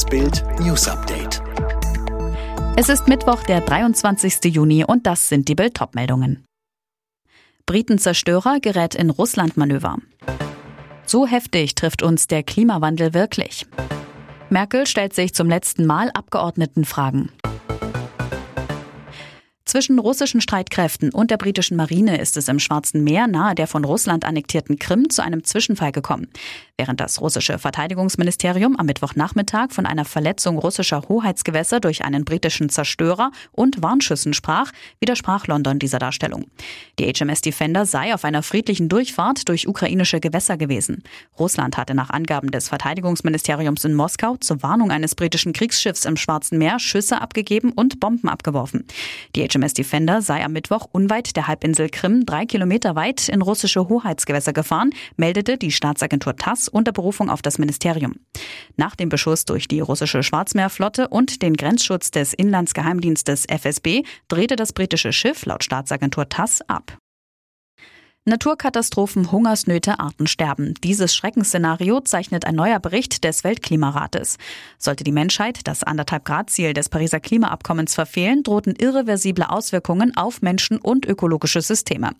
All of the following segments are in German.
Das Bild News Update. Es ist Mittwoch, der 23. Juni und das sind die Bild meldungen Briten-Zerstörer gerät in Russland-Manöver. So heftig trifft uns der Klimawandel wirklich. Merkel stellt sich zum letzten Mal Abgeordnetenfragen. Zwischen russischen Streitkräften und der britischen Marine ist es im Schwarzen Meer nahe der von Russland annektierten Krim zu einem Zwischenfall gekommen. Während das russische Verteidigungsministerium am Mittwochnachmittag von einer Verletzung russischer Hoheitsgewässer durch einen britischen Zerstörer und Warnschüssen sprach, widersprach London dieser Darstellung. Die HMS Defender sei auf einer friedlichen Durchfahrt durch ukrainische Gewässer gewesen. Russland hatte nach Angaben des Verteidigungsministeriums in Moskau zur Warnung eines britischen Kriegsschiffs im Schwarzen Meer Schüsse abgegeben und Bomben abgeworfen. Die HMS HMS Defender sei am Mittwoch unweit der Halbinsel Krim drei Kilometer weit in russische Hoheitsgewässer gefahren, meldete die Staatsagentur TASS unter Berufung auf das Ministerium. Nach dem Beschuss durch die russische Schwarzmeerflotte und den Grenzschutz des Inlandsgeheimdienstes FSB drehte das britische Schiff laut Staatsagentur TASS ab. Naturkatastrophen, Hungersnöte, Artensterben. Dieses Schreckensszenario zeichnet ein neuer Bericht des Weltklimarates. Sollte die Menschheit das anderthalb Grad Ziel des Pariser Klimaabkommens verfehlen, drohten irreversible Auswirkungen auf Menschen und ökologische Systeme.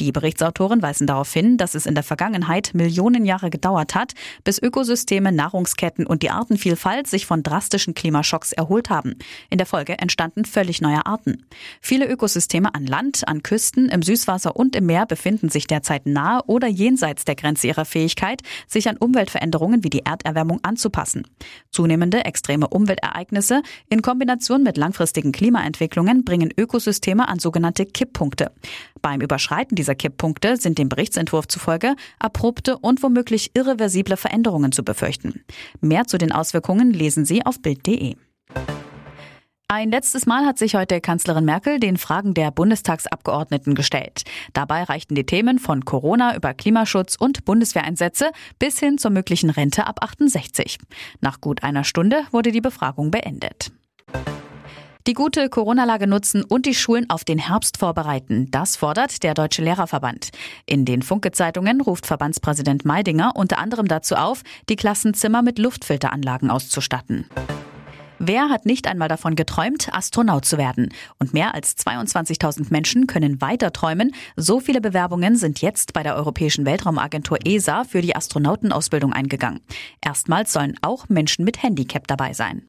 Die Berichtsautoren weisen darauf hin, dass es in der Vergangenheit Millionen Jahre gedauert hat, bis Ökosysteme, Nahrungsketten und die Artenvielfalt sich von drastischen Klimaschocks erholt haben. In der Folge entstanden völlig neue Arten. Viele Ökosysteme an Land, an Küsten, im Süßwasser und im Meer befinden sich derzeit nahe oder jenseits der Grenze ihrer Fähigkeit, sich an Umweltveränderungen wie die Erderwärmung anzupassen. Zunehmende extreme Umweltereignisse in Kombination mit langfristigen Klimaentwicklungen bringen Ökosysteme an sogenannte Kipppunkte. Beim Überschreiten dieser Kipppunkte sind dem Berichtsentwurf zufolge abrupte und womöglich irreversible Veränderungen zu befürchten. Mehr zu den Auswirkungen lesen Sie auf Bild.de. Ein letztes Mal hat sich heute Kanzlerin Merkel den Fragen der Bundestagsabgeordneten gestellt. Dabei reichten die Themen von Corona über Klimaschutz und Bundeswehreinsätze bis hin zur möglichen Rente ab 68. Nach gut einer Stunde wurde die Befragung beendet. Die gute Corona-Lage nutzen und die Schulen auf den Herbst vorbereiten. Das fordert der Deutsche Lehrerverband. In den Funke-Zeitungen ruft Verbandspräsident Meidinger unter anderem dazu auf, die Klassenzimmer mit Luftfilteranlagen auszustatten. Wer hat nicht einmal davon geträumt, Astronaut zu werden? Und mehr als 22.000 Menschen können weiter träumen. So viele Bewerbungen sind jetzt bei der Europäischen Weltraumagentur ESA für die Astronautenausbildung eingegangen. Erstmals sollen auch Menschen mit Handicap dabei sein.